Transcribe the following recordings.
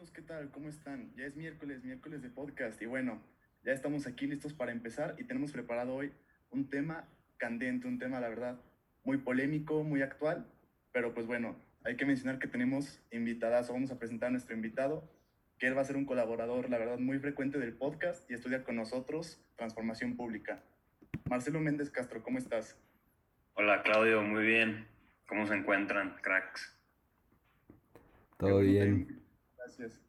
amigos? ¿Qué tal? ¿Cómo están? Ya es miércoles, miércoles de podcast y bueno, ya estamos aquí listos para empezar y tenemos preparado hoy un tema candente, un tema, la verdad, muy polémico, muy actual, pero pues bueno, hay que mencionar que tenemos invitadas, o vamos a presentar a nuestro invitado, que él va a ser un colaborador, la verdad, muy frecuente del podcast y estudia con nosotros Transformación Pública. Marcelo Méndez Castro, ¿cómo estás? Hola Claudio, muy bien. ¿Cómo se encuentran, cracks? Todo bien. Gracias.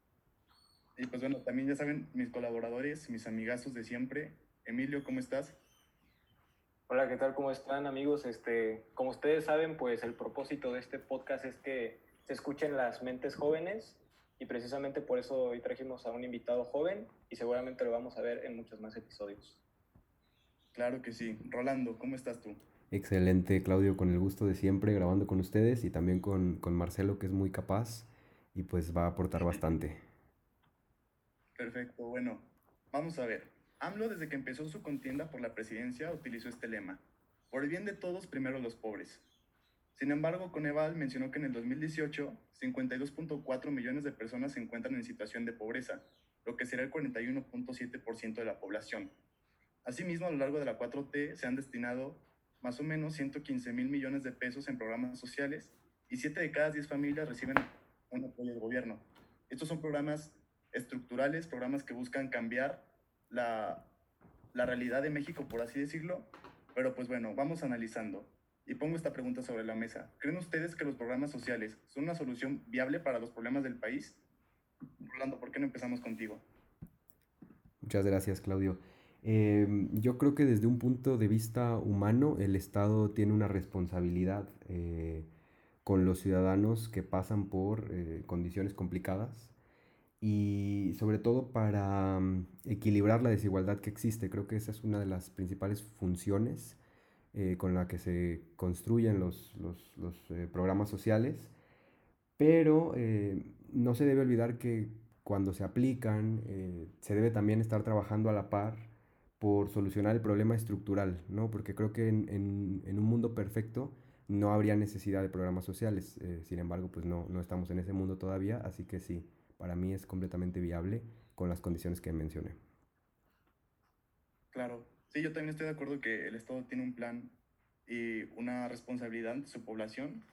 Y pues bueno, también ya saben, mis colaboradores, mis amigazos de siempre. Emilio, ¿cómo estás? Hola, ¿qué tal? ¿Cómo están amigos? Este, como ustedes saben, pues el propósito de este podcast es que se escuchen las mentes jóvenes y precisamente por eso hoy trajimos a un invitado joven y seguramente lo vamos a ver en muchos más episodios. Claro que sí. Rolando, ¿cómo estás tú? Excelente, Claudio, con el gusto de siempre grabando con ustedes y también con, con Marcelo, que es muy capaz y pues va a aportar bastante. Perfecto, bueno, vamos a ver. AMLO desde que empezó su contienda por la presidencia utilizó este lema, por el bien de todos, primero los pobres. Sin embargo, Coneval mencionó que en el 2018, 52.4 millones de personas se encuentran en situación de pobreza, lo que será el 41.7% de la población. Asimismo, a lo largo de la 4T se han destinado más o menos 115 mil millones de pesos en programas sociales y 7 de cada 10 familias reciben un apoyo del gobierno. Estos son programas estructurales, programas que buscan cambiar la, la realidad de México, por así decirlo, pero pues bueno, vamos analizando. Y pongo esta pregunta sobre la mesa. ¿Creen ustedes que los programas sociales son una solución viable para los problemas del país? Rolando, ¿por qué no empezamos contigo? Muchas gracias, Claudio. Eh, yo creo que desde un punto de vista humano, el Estado tiene una responsabilidad eh, con los ciudadanos que pasan por eh, condiciones complicadas y sobre todo para mm, equilibrar la desigualdad que existe. Creo que esa es una de las principales funciones eh, con la que se construyen los, los, los eh, programas sociales, pero no se debe olvidar que cuando se aplican se debe también estar trabajando a la par por solucionar el problema estructural, ¿no? Porque creo que en, en, en un mundo perfecto no habría necesidad de programas sociales. Eh, sin embargo, pues no, no estamos en ese mundo todavía, así que sí, para mí es completamente viable con las condiciones que mencioné. Claro, sí, yo también estoy de acuerdo que el Estado tiene un plan y una responsabilidad de su población,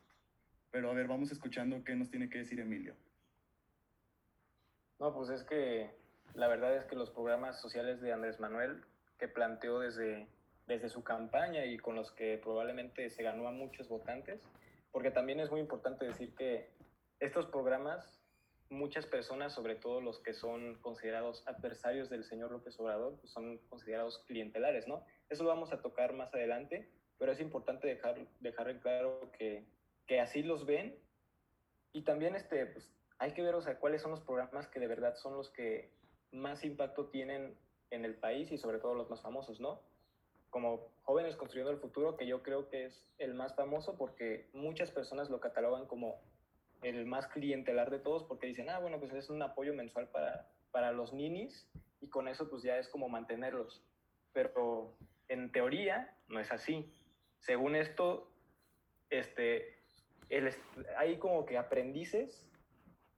pero a ver, vamos escuchando qué nos tiene que decir Emilio. No, pues es que la verdad es que los programas sociales de Andrés Manuel que planteó desde desde su campaña y con los que probablemente se ganó a muchos votantes, porque también es muy importante decir que estos programas, muchas personas, sobre todo los que son considerados adversarios del señor López Obrador, pues son considerados clientelares, ¿no? Eso lo vamos a tocar más adelante, pero es importante dejar, dejar en claro que, que así los ven y también este, pues, hay que ver, o sea, cuáles son los programas que de verdad son los que más impacto tienen en el país y sobre todo los más famosos, ¿no? Como Jóvenes Construyendo el Futuro, que yo creo que es el más famoso porque muchas personas lo catalogan como el más clientelar de todos porque dicen, ah, bueno, pues es un apoyo mensual para, para los ninis y con eso pues ya es como mantenerlos. Pero en teoría no es así. Según esto, este, el, hay como que aprendices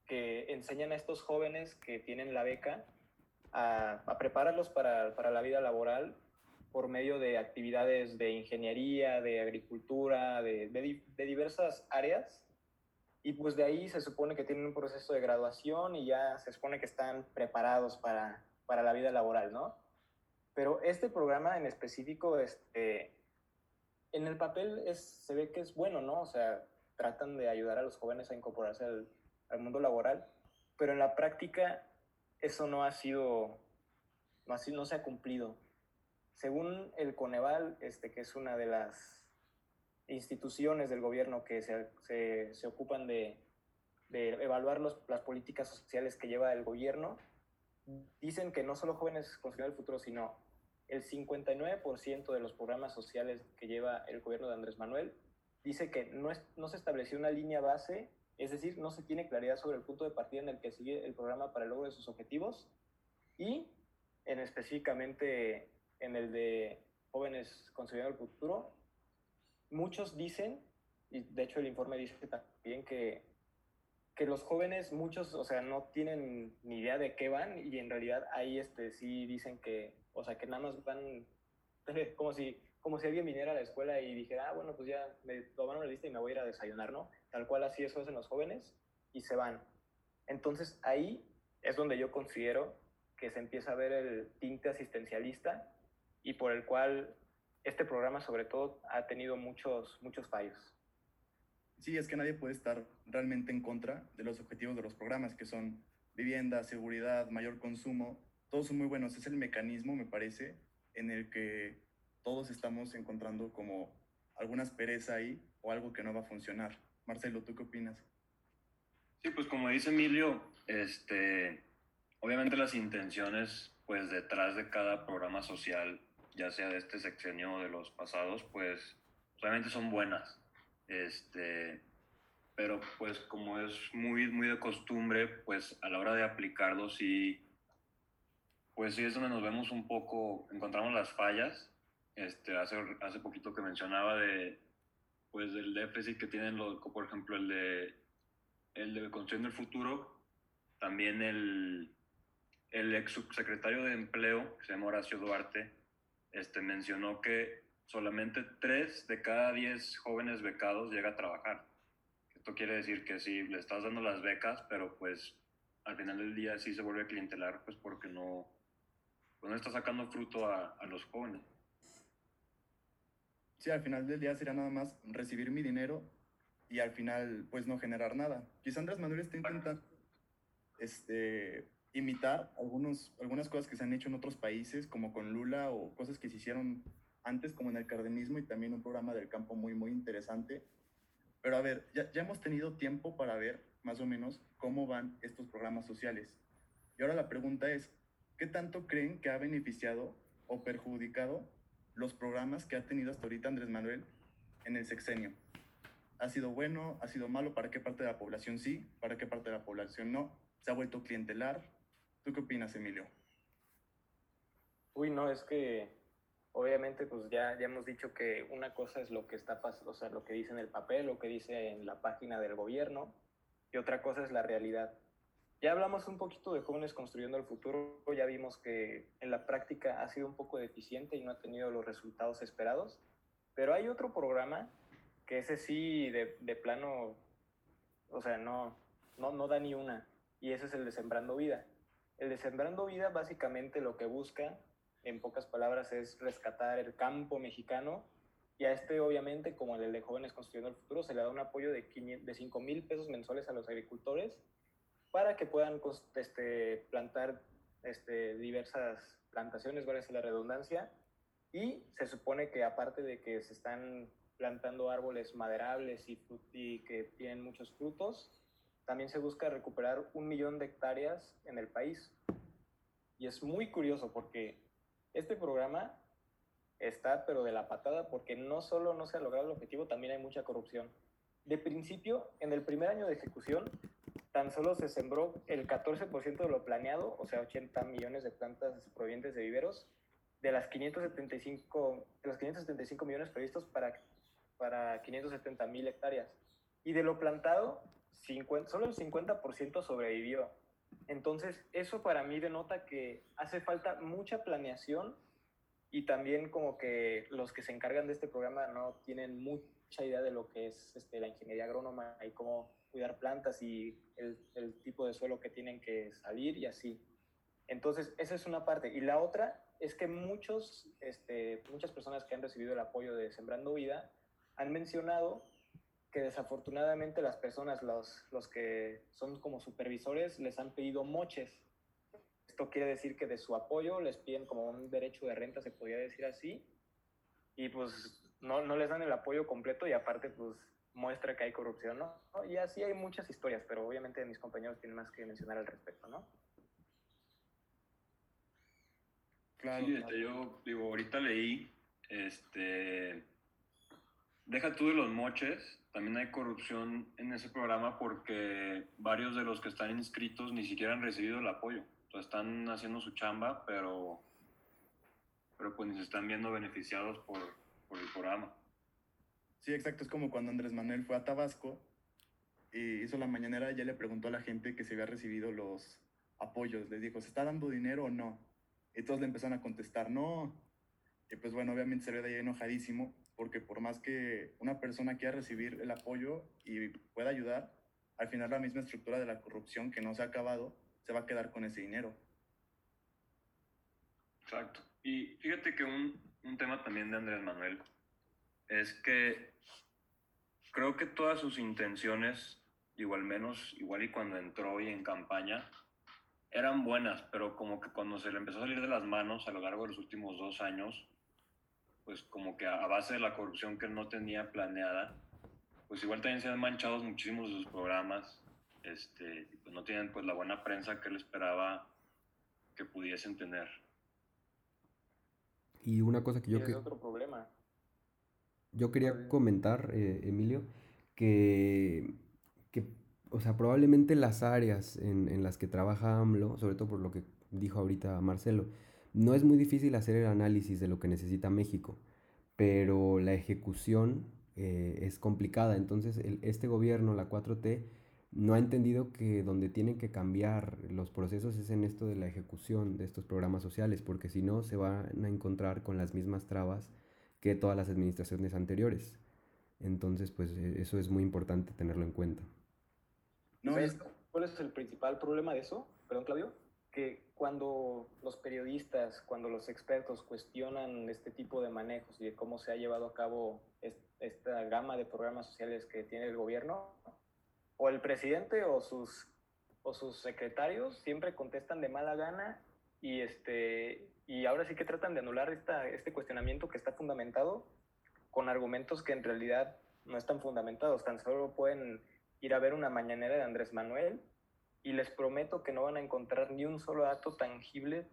que enseñan a estos jóvenes que tienen la beca a, a prepararlos para, para la vida laboral por medio de actividades de ingeniería, de agricultura, de, de, diversas áreas. Y pues de ahí se supone que tienen un proceso de graduación y ya se supone que están preparados para, para la vida laboral, ¿no? Pero este programa en específico, este, en el papel es, se ve que es bueno, ¿no? O sea, tratan de ayudar a los jóvenes a incorporarse al, al mundo laboral, pero en la práctica eso no ha sido, no, ha, no se ha cumplido según el Coneval, este, que es una de las instituciones del gobierno que se, se, se ocupan de, de evaluar los, las políticas sociales que lleva el gobierno, dicen que no solo jóvenes construyendo el futuro, sino el 59% de los programas sociales que lleva el gobierno de Andrés Manuel dice que no, es, no se estableció una línea base, es decir, no se tiene claridad sobre el punto de partida en el que sigue el programa para el logro de sus objetivos y en específicamente en el de jóvenes construyendo el futuro, muchos dicen, y de hecho el informe dice también que que los jóvenes, muchos, o sea, no tienen ni idea de qué van y en realidad ahí este, sí dicen que, o sea, que nada más van como si, como si alguien viniera a la escuela y dijera, ah, bueno, pues ya me tomaron la lista y me voy a ir a desayunar, ¿no? Tal cual así eso hacen los jóvenes y se van. Entonces ahí es donde yo considero que se empieza a ver el tinte asistencialista y por el cual este programa sobre todo ha tenido muchos, muchos fallos. Sí, es que nadie puede estar realmente en contra de los objetivos de los programas, que son vivienda, seguridad, mayor consumo. Todos son muy buenos. Es el mecanismo, me parece, en el que todos estamos encontrando como alguna aspereza ahí o algo que no va a funcionar. Marcelo, ¿tú qué opinas? Sí, pues como dice Emilio, este, obviamente las intenciones pues detrás de cada programa social, ya sea de este sexenio o de los pasados, pues realmente son buenas. Este, pero pues como es muy, muy de costumbre, pues a la hora de aplicarlo sí, pues sí es donde nos vemos un poco, encontramos las fallas. Este, hace, hace poquito que mencionaba de, pues del déficit que tienen, los, por ejemplo, el de, el de Construyendo el Futuro, también el, el ex subsecretario de Empleo, que se llama Horacio Duarte, este, mencionó que solamente 3 de cada 10 jóvenes becados llega a trabajar. Esto quiere decir que sí, le estás dando las becas, pero pues al final del día sí se vuelve clientelar, pues porque no, pues no está sacando fruto a, a los jóvenes. Sí, al final del día sería nada más recibir mi dinero y al final pues no generar nada. Quizá Andrés Manuel está intentando este, imitar algunos, algunas cosas que se han hecho en otros países, como con Lula o cosas que se hicieron antes como en el cardenismo y también un programa del campo muy, muy interesante. Pero a ver, ya, ya hemos tenido tiempo para ver más o menos cómo van estos programas sociales. Y ahora la pregunta es, ¿qué tanto creen que ha beneficiado o perjudicado los programas que ha tenido hasta ahorita Andrés Manuel en el sexenio? ¿Ha sido bueno? ¿Ha sido malo? ¿Para qué parte de la población sí? ¿Para qué parte de la población no? ¿Se ha vuelto clientelar? ¿Tú qué opinas, Emilio? Uy, no, es que obviamente pues ya, ya hemos dicho que una cosa es lo que está pasando, o sea, lo que dice en el papel, lo que dice en la página del gobierno, y otra cosa es la realidad. Ya hablamos un poquito de jóvenes construyendo el futuro, ya vimos que en la práctica ha sido un poco deficiente y no ha tenido los resultados esperados, pero hay otro programa que ese sí de, de plano, o sea, no, no, no da ni una, y ese es el de Sembrando Vida. El de Sembrando Vida básicamente lo que busca en pocas palabras, es rescatar el campo mexicano. Y a este, obviamente, como el de Jóvenes Construyendo el Futuro, se le da un apoyo de, 5, de 5 mil pesos mensuales a los agricultores para que puedan este, plantar este, diversas plantaciones, vale la redundancia. Y se supone que aparte de que se están plantando árboles maderables y que tienen muchos frutos, también se busca recuperar un millón de hectáreas en el país. Y es muy curioso porque este programa está pero de la patada porque no solo no se ha logrado el objetivo, también hay mucha corrupción. De principio, en el primer año de ejecución, tan solo se sembró el 14% de lo planeado, o sea, 80 millones de plantas provenientes de viveros, de las 575, de los 575 millones previstos para, para 570 mil hectáreas. Y de lo plantado, 50, solo el 50% sobrevivió. Entonces, eso para mí denota que hace falta mucha planeación y también como que los que se encargan de este programa no tienen mucha idea de lo que es este, la ingeniería agrónoma y cómo cuidar plantas y el, el, tipo de suelo que tienen que salir y así. Entonces, esa es una parte. Y la otra es que muchos, este, muchas personas que han recibido el apoyo de Sembrando Vida han mencionado que desafortunadamente las personas, los, los que son como supervisores, les han pedido moches. Esto quiere decir que de su apoyo les piden como un derecho de renta, se podría decir así, y pues no, no les dan el apoyo completo y aparte pues muestra que hay corrupción, ¿no? Y así hay muchas historias, pero obviamente mis compañeros tienen más que mencionar al respecto, ¿no? Claro, sí, este, yo digo, ahorita leí, este, deja tú de los moches, también hay corrupción en ese programa porque varios de los que están inscritos ni siquiera han recibido el apoyo. Están haciendo su chamba, pero, pero pues ni se están viendo beneficiados por, por el programa. Sí, exacto. Es como cuando Andrés Manuel fue a Tabasco y hizo la mañanera, ya le preguntó a la gente que se había recibido los apoyos. Les dijo, ¿se está dando dinero o no? Y todos le empezaron a contestar, no. Y pues bueno, obviamente ve de ahí enojadísimo, porque por más que una persona quiera recibir el apoyo y pueda ayudar, al final la misma estructura de la corrupción que no se ha acabado se va a quedar con ese dinero. Exacto. Y fíjate que un, un tema también de Andrés Manuel es que creo que todas sus intenciones, igual menos, igual y cuando entró y en campaña, eran buenas, pero como que cuando se le empezó a salir de las manos a lo largo de los últimos dos años, pues como que a base de la corrupción que no tenía planeada, pues igual también se han manchado muchísimos de sus programas, este, pues no tienen pues la buena prensa que él esperaba que pudiesen tener. Y una cosa que yo... que... Otro problema. Yo quería comentar, eh, Emilio, que, que, o sea, probablemente las áreas en, en, las que trabaja AMLO, sobre todo por lo que dijo ahorita Marcelo, no es muy difícil hacer el análisis de lo que necesita México, pero la ejecución eh, es complicada. Entonces, el, este gobierno, la 4T, no ha entendido que donde tienen que cambiar los procesos es en esto de la ejecución de estos programas sociales, porque si no se van a encontrar con las mismas trabas que todas las administraciones anteriores. Entonces, pues e, eso es muy importante tenerlo en cuenta. No, ¿Cuál es el principal problema de eso? Perdón, Claudio. Que cuando los periodistas, cuando los expertos cuestionan este tipo de manejos y de cómo se ha llevado a cabo esta gama de programas sociales que tiene el gobierno, o el presidente o sus, o sus secretarios siempre contestan de mala gana y, este, y ahora sí que tratan de anular esta, este cuestionamiento que está fundamentado con argumentos que en realidad no están fundamentados, tan solo pueden ir a ver una mañanera de Andrés Manuel y les prometo que no van a encontrar ni un solo dato tangible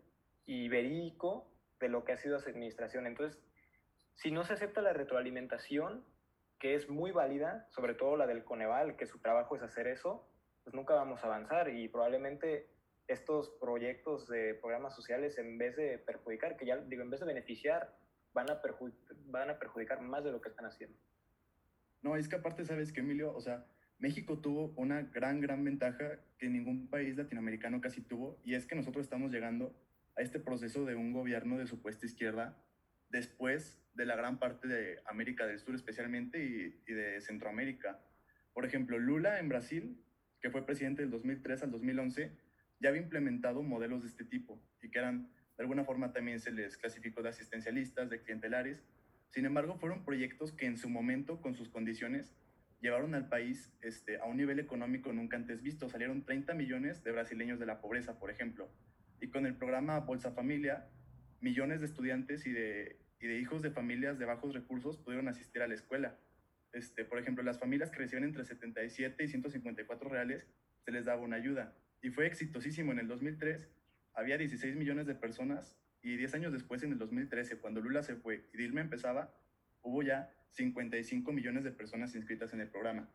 y verídico de lo que ha sido su administración. Entonces, si no se acepta la retroalimentación, que es muy válida, sobre todo la del Coneval, que su trabajo es hacer eso, pues nunca vamos a avanzar y probablemente estos proyectos de programas sociales, en vez de perjudicar, que ya digo, en vez de beneficiar, van a, van a perjudicar más de lo que están haciendo. No, es que aparte, sabes que Emilio, o sea, México tuvo una gran, gran ventaja que ningún país latinoamericano casi tuvo, y es que nosotros estamos llegando a este proceso de un gobierno de supuesta izquierda después de la gran parte de América del Sur especialmente y, de Centroamérica. Por ejemplo, Lula en Brasil, que fue presidente del 2003 al 2011, ya había implementado modelos de este tipo y que eran, de alguna forma también se les clasificó de asistencialistas, de clientelares. Sin embargo, fueron proyectos que en su momento, con sus condiciones, llevaron al país este, a un nivel económico nunca antes visto. Salieron 30 millones de brasileños de la pobreza, por ejemplo. Y con el programa Bolsa Familia, millones de estudiantes y de, y de hijos de familias de bajos recursos pudieron asistir a la escuela. Este, por ejemplo, las familias que reciben entre 77 y 154 reales se les daba una ayuda. Y fue exitosísimo. En el 2003 había 16 millones de personas y 10 años después, en el 2013, cuando Lula se fue y Dilma empezaba, hubo ya 55 millones de personas inscritas en el programa.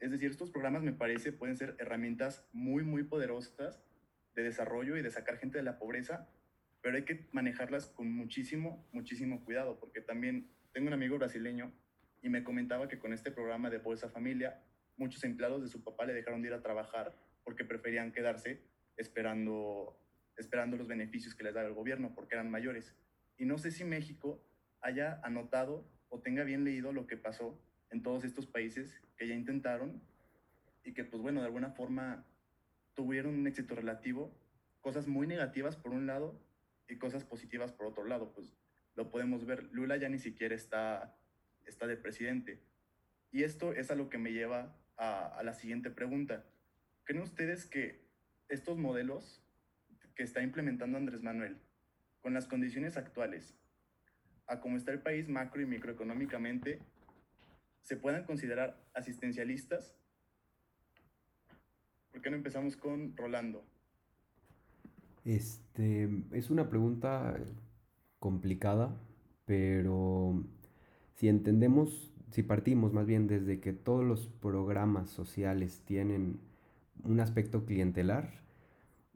Es decir, estos programas me parece pueden ser herramientas muy, muy poderosas de desarrollo y de sacar gente de la pobreza pero hay que manejarlas con muchísimo, muchísimo cuidado, porque también tengo un amigo brasileño y me comentaba que con este programa de Bolsa Familia, muchos empleados de su papá le dejaron de ir a trabajar porque preferían quedarse esperando, esperando los beneficios que les daba el gobierno, porque eran mayores. Y no sé si México haya anotado o tenga bien leído lo que pasó en todos estos países que ya intentaron y que, pues bueno, de alguna forma tuvieron un éxito relativo, cosas muy negativas por un lado y cosas positivas por otro lado, pues lo podemos ver. Lula ya ni siquiera está, está de presidente. Y esto es a lo que me lleva a, a la siguiente pregunta. ¿Creen ustedes que estos modelos que está implementando Andrés Manuel, con las condiciones actuales, a cómo está el país macro y microeconómicamente, se puedan considerar asistencialistas? ¿Por qué no empezamos con Rolando? Este, es una pregunta complicada, pero si entendemos, si partimos más bien desde que todos los programas sociales tienen un aspecto clientelar,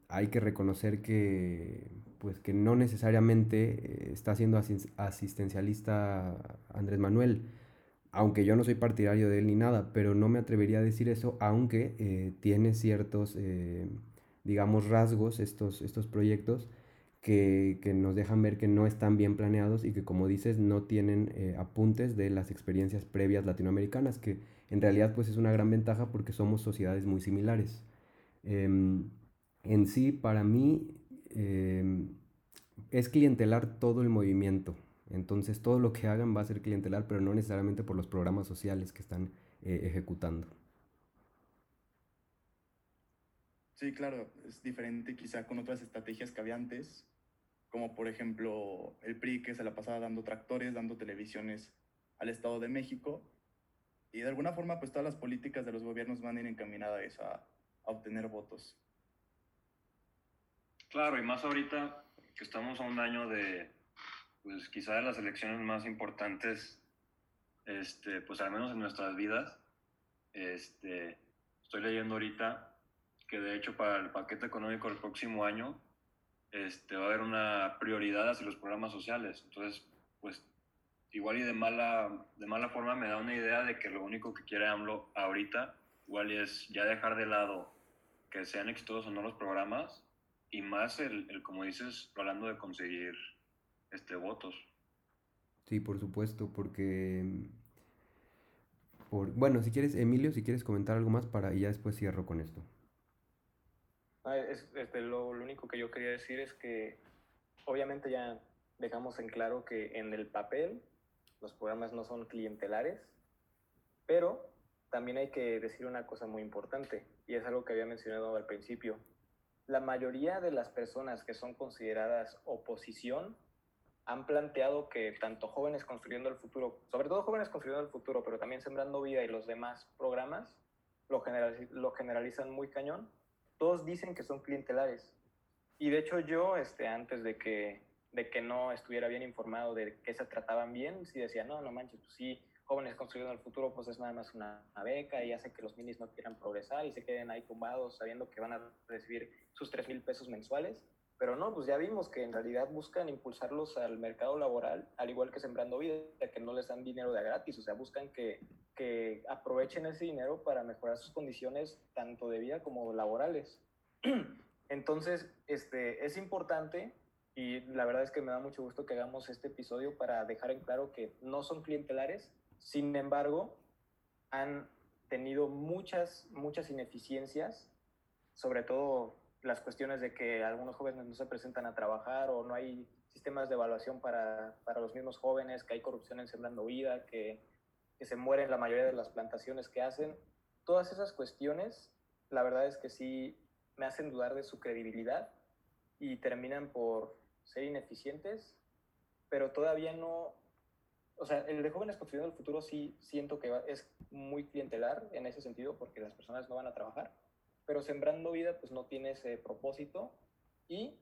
hay que reconocer que, pues, que no necesariamente eh, está siendo asistencialista Andrés Manuel. aunque yo no soy partidario de él ni nada, pero no me atrevería a decir eso, aunque eh, tiene ciertos, eh, digamos, rasgos estos, estos proyectos que, que, nos dejan ver que no están bien planeados y que, como dices, no tienen apuntes de las experiencias previas latinoamericanas, que en realidad pues es una gran ventaja porque somos sociedades muy similares. Em, en sí, para mí, em, es clientelar todo el movimiento. Entonces todo lo que hagan va a ser clientelar, pero no necesariamente por los programas sociales que están eh, ejecutando. Sí, claro, es diferente quizá con otras estrategias que había antes, como por ejemplo el PRI que se la pasaba dando tractores, dando televisiones al Estado de México, y de alguna forma pues todas las políticas de los gobiernos van a ir encaminadas a, a obtener votos. Claro, y más ahorita que estamos a un año de, pues quizá de las elecciones más importantes, este, pues al menos en nuestras vidas. Este, estoy leyendo ahorita que de hecho para el paquete económico del próximo año este, va a haber una prioridad hacia los programas sociales. Entonces, pues igual y de mala, de mala forma me da una idea de que lo único que quiere AMLO ahorita igual es ya dejar de lado que sean exitosos o no los programas y más el, el como dices, hablando de conseguir este, votos. Sí, por supuesto, porque... Por, bueno, si quieres, Emilio, si quieres comentar algo más para y ya después cierro con esto. Ah, es, este, lo, lo, único que yo quería decir es que obviamente ya dejamos en claro que en el papel los programas no son clientelares, pero también hay que decir una cosa muy importante, y es algo que había mencionado al principio. La mayoría de las personas que son consideradas oposición han planteado que tanto Jóvenes Construyendo el Futuro, sobre todo Jóvenes Construyendo el Futuro, pero también Sembrando Vida y los demás programas, lo, generaliz lo generalizan muy cañón, todos dicen que son clientelares. Y de hecho yo, este, antes de que, de que no estuviera bien informado de qué se trataban bien, sí decía, no, no manches, pues sí, Jóvenes Construyendo el Futuro, pues es nada más una, una beca y hace que los minis no quieran progresar y se queden ahí tumbados sabiendo que van a recibir sus 3 mil pesos mensuales pero no, pues ya vimos que en realidad buscan impulsarlos al mercado laboral, al igual que Sembrando Vida, que no les dan dinero de gratis, o sea, buscan que, que aprovechen ese dinero para mejorar sus condiciones tanto de vida como laborales. Entonces, este, es importante y la verdad es que me da mucho gusto que hagamos este episodio para dejar en claro que no son clientelares, sin embargo, han tenido muchas, muchas ineficiencias, sobre todo las cuestiones de que algunos jóvenes no se presentan a trabajar o no hay sistemas de evaluación para, para los mismos jóvenes, que hay corrupción en Sembrando Vida, que, que se mueren la mayoría de las plantaciones que hacen. Todas esas cuestiones, la verdad es que sí me hacen dudar de su credibilidad y terminan por ser ineficientes, pero todavía no, o sea, el de jóvenes construyendo el futuro sí siento que es muy clientelar en ese sentido porque las personas no van a trabajar pero Sembrando Vida pues no tiene ese propósito y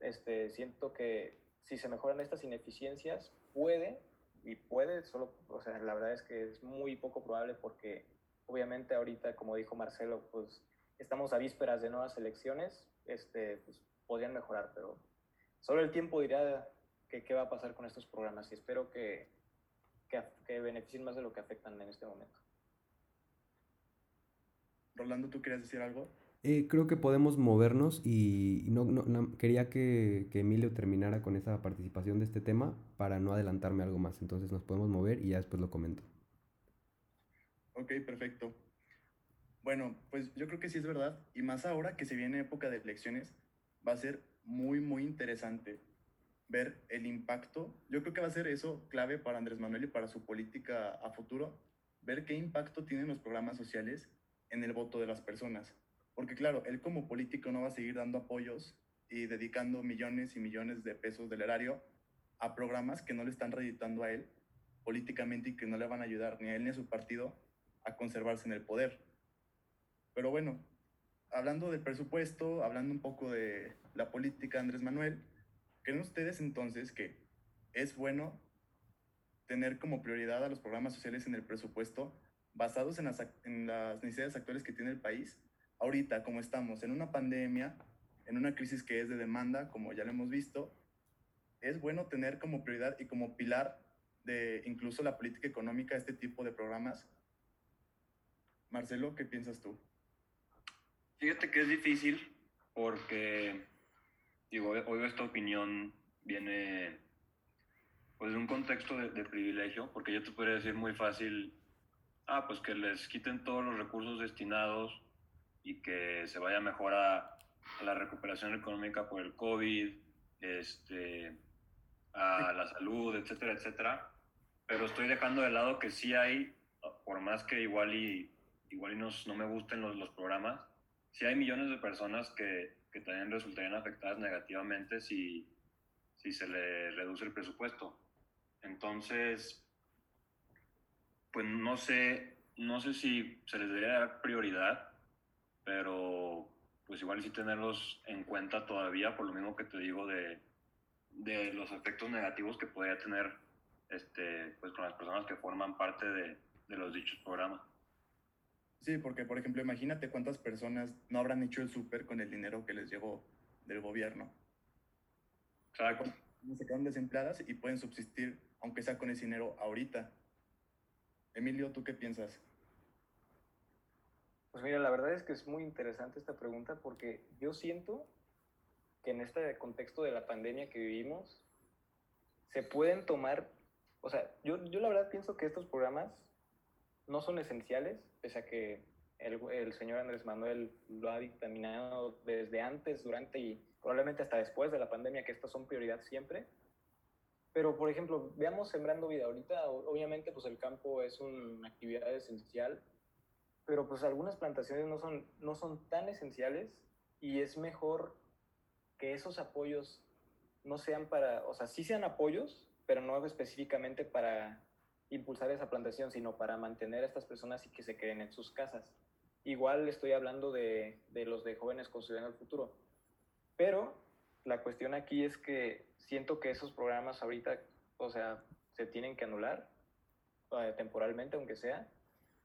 este, siento que si se mejoran estas ineficiencias puede, y puede, solo, o sea, la verdad es que es muy poco probable porque obviamente ahorita, como dijo Marcelo, pues estamos a vísperas de nuevas elecciones, este, pues podrían mejorar, pero solo el tiempo dirá que, qué va a pasar con estos programas y espero que, que, que beneficien más de lo que afectan en este momento. Rolando, ¿tú querías decir algo? Eh, creo que podemos movernos y no, no, no quería que, que, Emilio terminara con esa participación de este tema para no adelantarme algo más. Entonces nos podemos mover y ya después lo comento. Ok, perfecto. Bueno, pues yo creo que sí es verdad. Y más ahora que se viene época de elecciones, va a ser muy, muy interesante ver el impacto. Yo creo que va a ser eso clave para Andrés Manuel y para su política a futuro, ver qué impacto tienen los programas sociales en el voto de las personas. Porque claro, él como político no va a seguir dando apoyos y dedicando millones y millones de pesos del erario a programas que no le están reeditando a él políticamente y que no le van a ayudar ni a él ni a su partido a conservarse en el poder. Pero bueno, hablando del presupuesto, hablando un poco de la política Andrés Manuel, ¿creen ustedes entonces que es bueno tener como prioridad a los programas sociales en el presupuesto basados en las, en las necesidades actuales que tiene el país, ahorita como estamos en una pandemia, en una crisis que es de demanda, como ya lo hemos visto, es bueno tener como prioridad y como pilar de incluso la política económica este tipo de programas? Marcelo, ¿qué piensas tú? Fíjate que es difícil porque, digo, hoy esta opinión viene pues de un contexto de, de, privilegio, porque yo te podría decir muy fácil, ah, pues que les quiten todos los recursos destinados y que se vaya mejor a, a la recuperación económica por el COVID, este, a la salud, etcétera, etcétera. Pero estoy dejando de lado que sí hay, por más que igual y, igual y no me gusten los, los programas, sí hay millones de personas que, que también resultarían afectadas negativamente si, si se le reduce el presupuesto. Entonces, pues no sé, no sé si se les debería dar prioridad, pero pues igual sí tenerlos en cuenta todavía, por lo mismo que te digo de, de los efectos negativos que podría tener este, pues con las personas que forman parte de, de los dichos programas. Sí, porque por ejemplo, imagínate cuántas personas no habrán hecho el súper con el dinero que les llegó del gobierno. Exacto. Se quedan desempleadas y pueden subsistir, aunque sea con ese dinero ahorita. Emilio, ¿tú qué piensas? Pues mira, la verdad es que es muy interesante esta pregunta porque yo siento que en este contexto de la pandemia que vivimos, se pueden tomar, o sea, yo, yo la verdad pienso que estos programas no son esenciales, pese a que el, el, señor Andrés Manuel lo ha dictaminado desde antes, durante y probablemente hasta después de la pandemia, que estos son prioridad siempre. Pero, por ejemplo, veamos Sembrando Vida. Ahorita, obviamente, pues el campo es una actividad esencial, pero pues algunas plantaciones no son, no son tan esenciales y es mejor que esos apoyos no sean para, o sea, sí sean apoyos, pero no específicamente para impulsar esa plantación, sino para mantener a estas personas y que se queden en sus casas. Igual estoy hablando de, de los de jóvenes construyendo el futuro. Pero la cuestión aquí es que siento que esos programas ahorita, o sea, se tienen que anular eh, temporalmente, aunque sea,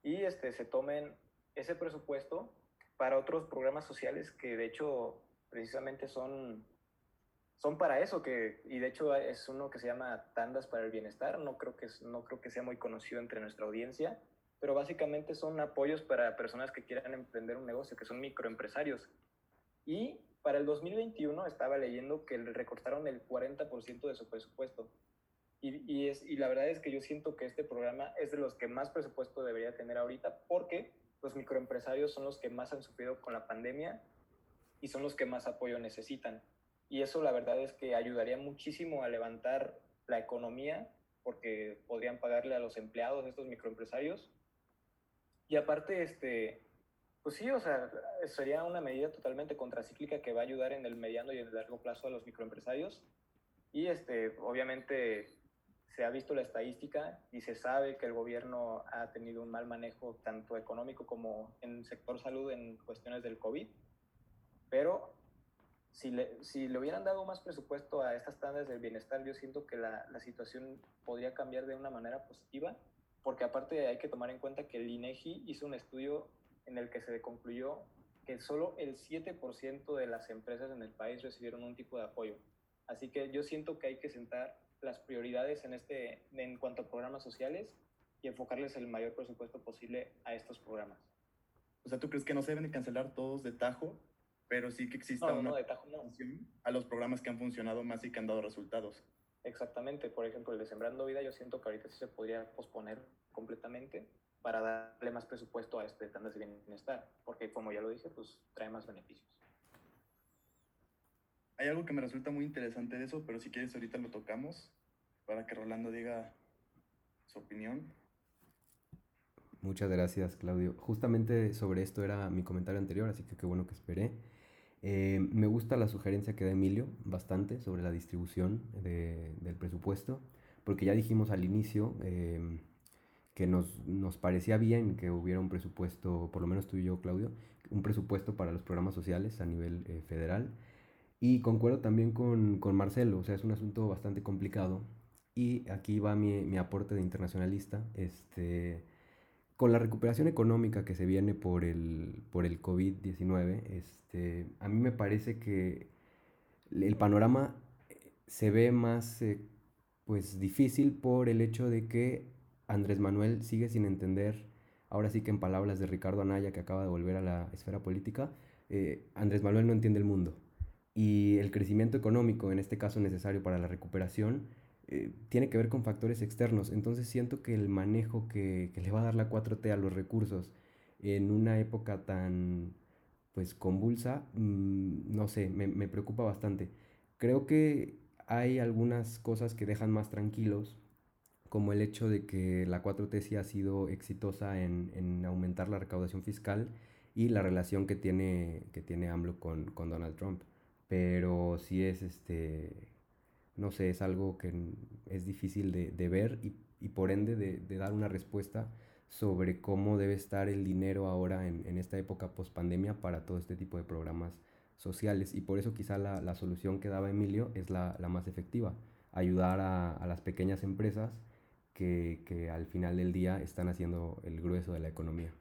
y este, se tomen ese presupuesto para otros programas sociales que de hecho precisamente son, son para eso, que, y de hecho es uno que se llama Tandas para el Bienestar, no creo, que, no creo que sea muy conocido entre nuestra audiencia, pero básicamente son apoyos para personas que quieran emprender un negocio, que son microempresarios. Y para el 2021 estaba leyendo que le recortaron el 40% de su presupuesto. Y, y, es, y la verdad es que yo siento que este programa es de los que más presupuesto debería tener ahorita porque los microempresarios son los que más han sufrido con la pandemia y son los que más apoyo necesitan. Y eso la verdad es que ayudaría muchísimo a levantar la economía porque podrían pagarle a los empleados estos microempresarios. Y aparte, este, pues sí, o sea, sería una medida totalmente contracíclica que va a ayudar en el mediano y en el largo plazo a los microempresarios. Y este, obviamente se ha visto la estadística y se sabe que el gobierno ha tenido un mal manejo tanto económico como en el sector salud en cuestiones del COVID pero si le, si le hubieran dado más presupuesto a estas tandas del bienestar, yo siento que la, la situación podría cambiar de una manera positiva, porque aparte hay que tomar en cuenta que el INEGI hizo un estudio en el que se concluyó que solo el 7% de las empresas en el país recibieron un tipo de apoyo. Así que yo siento que hay que sentar las prioridades en, este, en cuanto a programas sociales y enfocarles el mayor presupuesto posible a estos programas. O sea, ¿tú crees que no se deben cancelar todos de tajo pero sí que exista no, una no, de tajo, no. a los programas que han funcionado más y que han dado resultados. Exactamente, por ejemplo, el de Sembrando Vida, yo siento que ahorita sí se podría posponer completamente para darle más presupuesto a este tandas de bienestar, porque como ya lo dije, pues trae más beneficios. Hay algo que me resulta muy interesante de eso, pero si quieres ahorita lo tocamos para que Rolando diga su opinión. Muchas gracias, Claudio. Justamente sobre esto era mi comentario anterior, así que qué bueno que esperé. Eh, me gusta la sugerencia que da Emilio bastante sobre la distribución de, del presupuesto, porque ya dijimos al inicio eh, que nos, nos, parecía bien que hubiera un presupuesto, por lo menos tú y yo, Claudio, un presupuesto para los programas sociales a nivel eh, federal. Y concuerdo también con, con, Marcelo, o sea, es un asunto bastante complicado. Y aquí va mi, mi aporte de internacionalista. Este, con la recuperación económica que se viene por el, por el COVID-19, este, a mí me parece que el panorama se ve más, eh, pues difícil por el hecho de que Andrés Manuel sigue sin entender, ahora sí que en palabras de Ricardo Anaya, que acaba de volver a la esfera política, eh, Andrés Manuel no entiende el mundo. Y el crecimiento económico, en este caso necesario para la recuperación, eh, tiene que ver con factores externos. Entonces siento que el manejo que, le va a dar la 4T a los recursos en una época tan pues convulsa, mm, no sé, me, me, preocupa bastante. Creo que hay algunas cosas que dejan más tranquilos, como el hecho de que la 4T sí ha sido exitosa en, en aumentar la recaudación fiscal y la relación que tiene, que tiene AMLO con, con Donald Trump. Pero sí es este no sé, es algo que es difícil de, de ver y, y, por ende de, de, dar una respuesta sobre cómo debe estar el dinero ahora en, en esta época post pandemia para todo este tipo de programas sociales. Y por eso quizá la, la solución que daba Emilio es la, la más efectiva, ayudar a, a las pequeñas empresas que, que, al final del día están haciendo el grueso de la economía.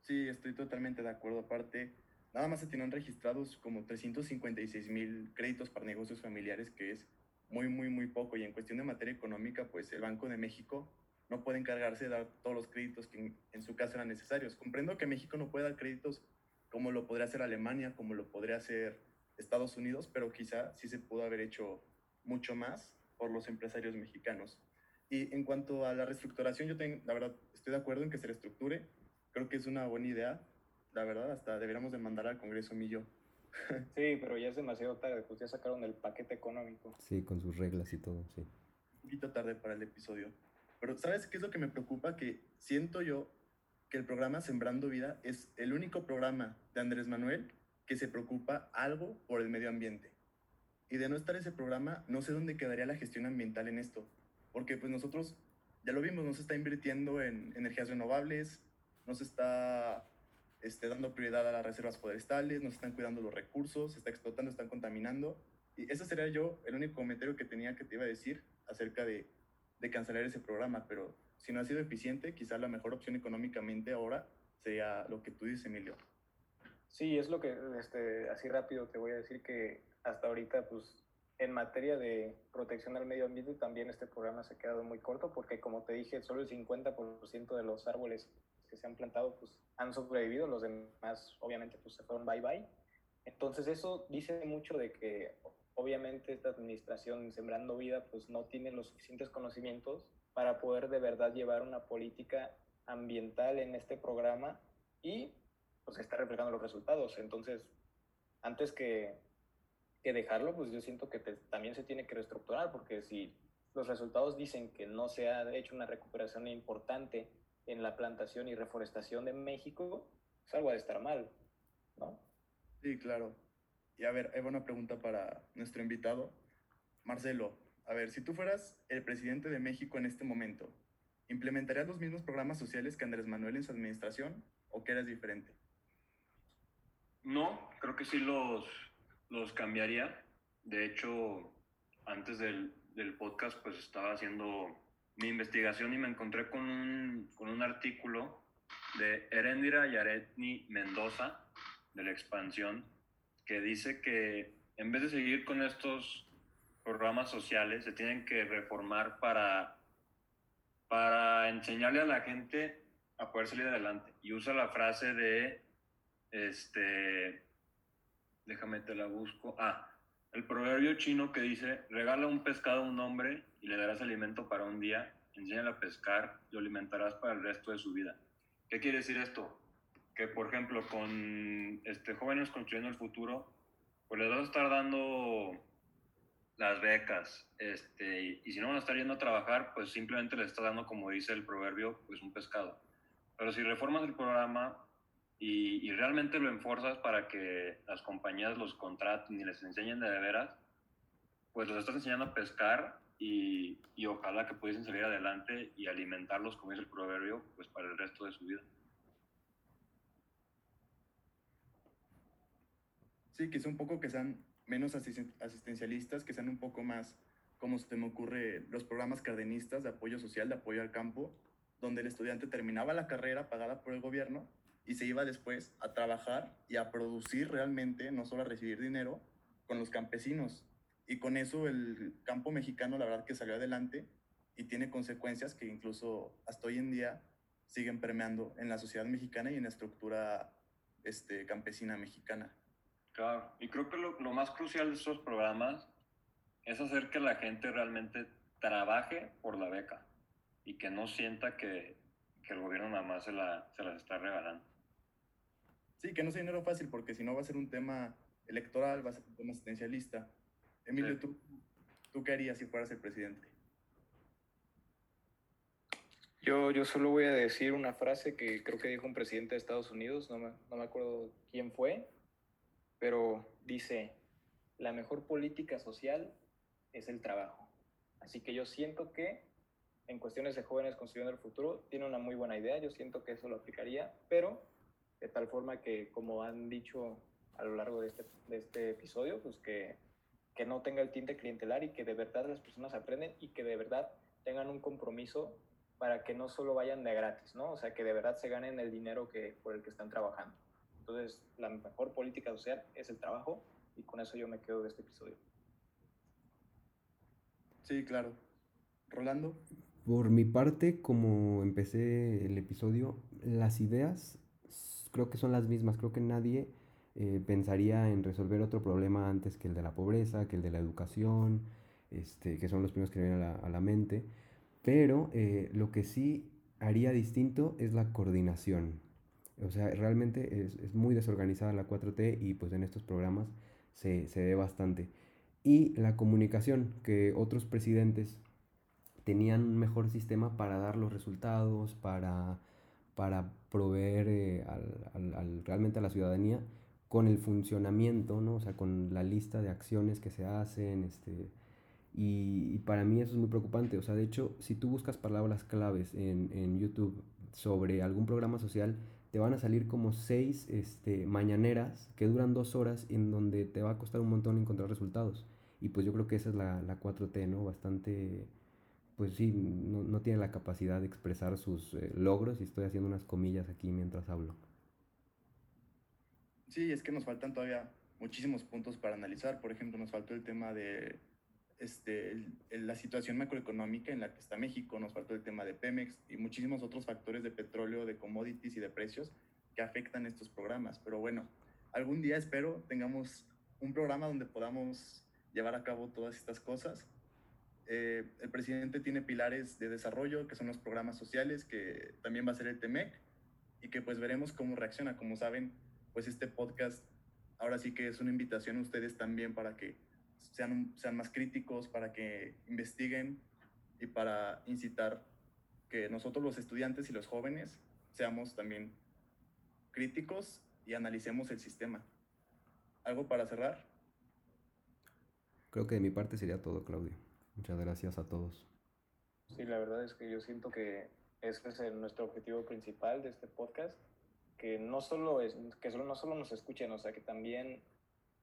Sí, estoy totalmente de acuerdo. Aparte, nada más se tienen registrados como 356 mil créditos para negocios familiares, que es muy, muy, muy poco. Y en cuestión de materia económica, pues el Banco de México no puede encargarse de dar todos los créditos que en, su caso eran necesarios. Comprendo que México no puede dar créditos como lo podría hacer Alemania, como lo podría hacer Estados Unidos, pero quizá sí se pudo haber hecho mucho más por los empresarios mexicanos. Y en cuanto a la reestructuración, yo tengo, la verdad estoy de acuerdo en que se reestructure. Creo que es una buena idea la verdad, hasta deberíamos de mandar al Congreso Millo. sí, pero ya es demasiado tarde, pues ya sacaron el paquete económico. Sí, con sus reglas y todo, sí. Un poquito tarde para el episodio. Pero ¿sabes qué es lo que me preocupa? Que siento yo que el programa Sembrando Vida es el único programa de Andrés Manuel que se preocupa algo por el medio ambiente. Y de no estar ese programa, no sé dónde quedaría la gestión ambiental en esto. Porque pues nosotros, ya lo vimos, nos está invirtiendo en energías renovables, nos está este, dando prioridad a las reservas forestales, nos están cuidando los recursos, se está explotando, están contaminando. Y ese sería yo el único comentario que tenía que te iba a decir acerca de, de cancelar ese programa, pero si no ha sido eficiente, quizás la mejor opción económicamente ahora sería lo que tú dices, Emilio. Sí, es lo que, este, así rápido te voy a decir que hasta ahorita, pues, en materia de protección al medio ambiente, también este programa se ha quedado muy corto porque, como te dije, solo el 50% de los árboles que se han plantado pues han sobrevivido, los demás obviamente pues se fueron bye bye. Entonces eso dice mucho de que obviamente esta administración Sembrando Vida pues no tiene los suficientes conocimientos para poder de verdad llevar una política ambiental en este programa y pues está reflejando los resultados. Entonces, antes que, que dejarlo, pues yo siento que también se tiene que reestructurar porque si los resultados dicen que no se ha hecho una recuperación importante en la plantación y reforestación de México, pues algo de estar mal, ¿no? Sí, claro. Y a ver, hay una pregunta para nuestro invitado. Marcelo, a ver, si tú fueras el presidente de México en este momento, ¿implementarías los mismos programas sociales que Andrés Manuel en su administración o qué eres diferente? No, creo que sí los, los cambiaría. De hecho, antes del, del podcast, pues estaba haciendo mi investigación y me encontré con un, con un artículo de Erendira Yaretni Mendoza, de la expansión, que dice que en vez de seguir con estos programas sociales, se tienen que reformar para, para enseñarle a la gente a poder salir adelante. Y usa la frase de, este, déjame te la busco, ah, el proverbio chino que dice, regala un pescado a un hombre y le darás alimento para un día, enséñale a pescar lo alimentarás para el resto de su vida. ¿Qué quiere decir esto? Que, por ejemplo, con este, jóvenes construyendo el futuro, pues les vas a estar dando las becas, este, y, si no van a estar yendo a trabajar, pues simplemente les estás dando, como dice el proverbio, pues un pescado. Pero si reformas el programa y, y realmente lo enforzas para que las compañías los contraten y les enseñen de, de veras, pues los estás enseñando a pescar y, y, ojalá que pudiesen salir adelante y alimentarlos, como dice el proverbio, pues para el resto de su vida. Sí, que es un poco que sean menos asistencialistas, que sean un poco más, como se me ocurre, los programas cardenistas de apoyo social, de apoyo al campo, donde el estudiante terminaba la carrera pagada por el gobierno y se iba después a trabajar y a producir realmente, no solo a recibir dinero, con los campesinos Y con eso el campo mexicano, la verdad que salió adelante y tiene consecuencias que incluso hasta hoy en día siguen permeando en la sociedad mexicana y en la estructura este, campesina mexicana. Claro, y creo que lo, lo más crucial de estos programas es hacer que la gente realmente trabaje por la beca y que no sienta que, que el gobierno nada más se, la, se las está regalando. Sí, que no sea dinero fácil, porque si no va a ser un tema electoral, va a ser un tema asistencialista. Emilio. ¿tú, ¿tú qué harías si fueras el presidente? Yo, yo solo voy a decir una frase que creo que dijo un presidente de Estados Unidos, no me, no me acuerdo quién fue, pero dice, la mejor política social es el trabajo. Así que yo siento que en cuestiones de jóvenes construyendo el futuro tiene una muy buena idea, yo siento que eso lo aplicaría, pero de tal forma que, como han dicho a lo largo de este, de este episodio, pues que, que no tenga el tinte clientelar y que de verdad las personas aprenden y que de verdad tengan un compromiso para que no solo vayan de gratis, ¿no? O sea, que de verdad se ganen el dinero que, por el que están trabajando. Entonces, la mejor política social es el trabajo y con eso yo me quedo de este episodio. Sí, claro. Rolando, Por mi parte, como empecé el episodio, las ideas creo que son las mismas. Creo que nadie eh, pensaría en resolver otro problema antes que el de la pobreza, que el de la educación, este, que son los primeros que me vienen a la, a la mente. Pero eh, lo que sí haría distinto es la coordinación. O sea, realmente es, es muy desorganizada la 4T y pues en estos programas se, se ve bastante. Y la comunicación, que otros presidentes tenían un mejor sistema para dar los resultados, para, para proveer eh, al- al- al- realmente a la ciudadanía con el funcionamiento, ¿no? O sea, con la lista de acciones que se hacen, este, y, para mí eso es muy preocupante. O sea, de hecho, si tú buscas palabras claves en, en YouTube sobre algún programa social, te van a salir como seis este, mañaneras que duran dos horas en donde te va a costar un montón encontrar resultados. Y pues yo creo que esa es la, la 4T, ¿no? Bastante, pues sí, no, no tiene la capacidad de expresar sus eh, logros y estoy haciendo unas comillas aquí mientras hablo. Sí, es que nos faltan todavía muchísimos puntos para analizar. Por ejemplo, nos faltó el tema de este, el- el- la situación macroeconómica en la que está México, nos faltó el tema de Pemex y muchísimos otros factores de petróleo, de commodities y de precios que afectan estos programas. Pero bueno, algún día espero tengamos un programa donde podamos llevar a cabo todas estas cosas. Eh, el presidente tiene pilares de desarrollo, que son los programas sociales, que también va a ser el TEMEC, y que pues veremos cómo reacciona. Como saben, pues este podcast ahora sí que es una invitación a ustedes también para que sean, sean más críticos, para que investiguen y para incitar que nosotros los estudiantes y los jóvenes seamos también críticos y analicemos el sistema. ¿Algo para cerrar? Creo que de mi parte sería todo, Claudio. Muchas gracias a todos. Sí, la verdad es que yo siento que ese es el- nuestro objetivo principal de este podcast, que no solo es que solo, no solo nos escuchen, o sea, que también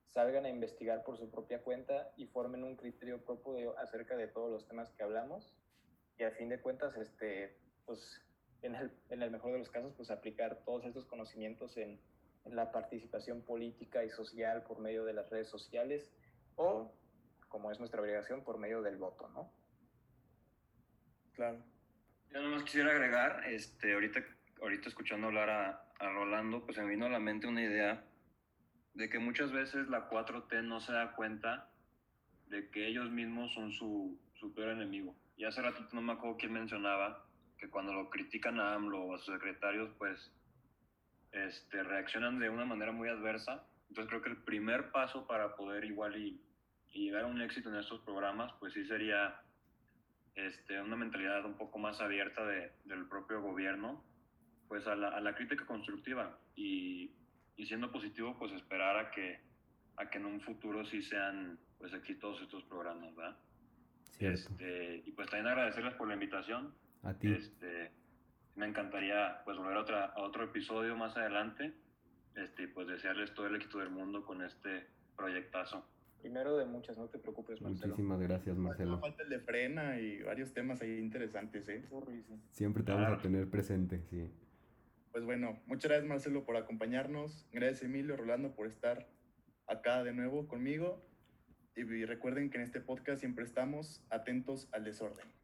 salgan a investigar por su propia cuenta y formen un criterio propio de- acerca de todos los temas que hablamos y a fin de cuentas, este, pues en el, en el mejor de los casos, pues aplicar todos estos conocimientos en, en la participación política y social por medio de las redes sociales o, como es nuestra obligación, por medio del voto, ¿no? Claro. Yo nomás quisiera agregar, este, ahorita, ahorita escuchando hablar a, a Rolando, pues se me vino a la mente una idea de que muchas veces la 4T no se da cuenta de que ellos mismos son su, su peor enemigo. Y hace ratito no me acuerdo quién mencionaba que cuando lo critican a AMLO o a sus secretarios, pues este, reaccionan de una manera muy adversa. Entonces creo que el primer paso para poder igual y, y llegar a un éxito en estos programas, pues sí sería este, una mentalidad un poco más abierta de, del propio gobierno, pues a la, a la crítica constructiva y, y, siendo positivo, pues esperar a que, a que en un futuro sí sean pues exitosos estos programas, ¿verdad? Este, y pues también agradecerles por la invitación. A ti. Este, me encantaría pues volver a, otra, a otro episodio más adelante este, y pues desearles todo el éxito del mundo con este proyectazo. Primero de muchas, no te preocupes, Marcelo. Muchísimas gracias, Marcelo. Falta el de frena y varios temas ahí interesantes, ¿eh? Siempre te vamos a Claro. tener presente, sí. Pues bueno, muchas gracias Marcelo por acompañarnos. Gracias Emilio, Rolando por estar acá de nuevo conmigo. y recuerden que en este podcast siempre estamos atentos al desorden.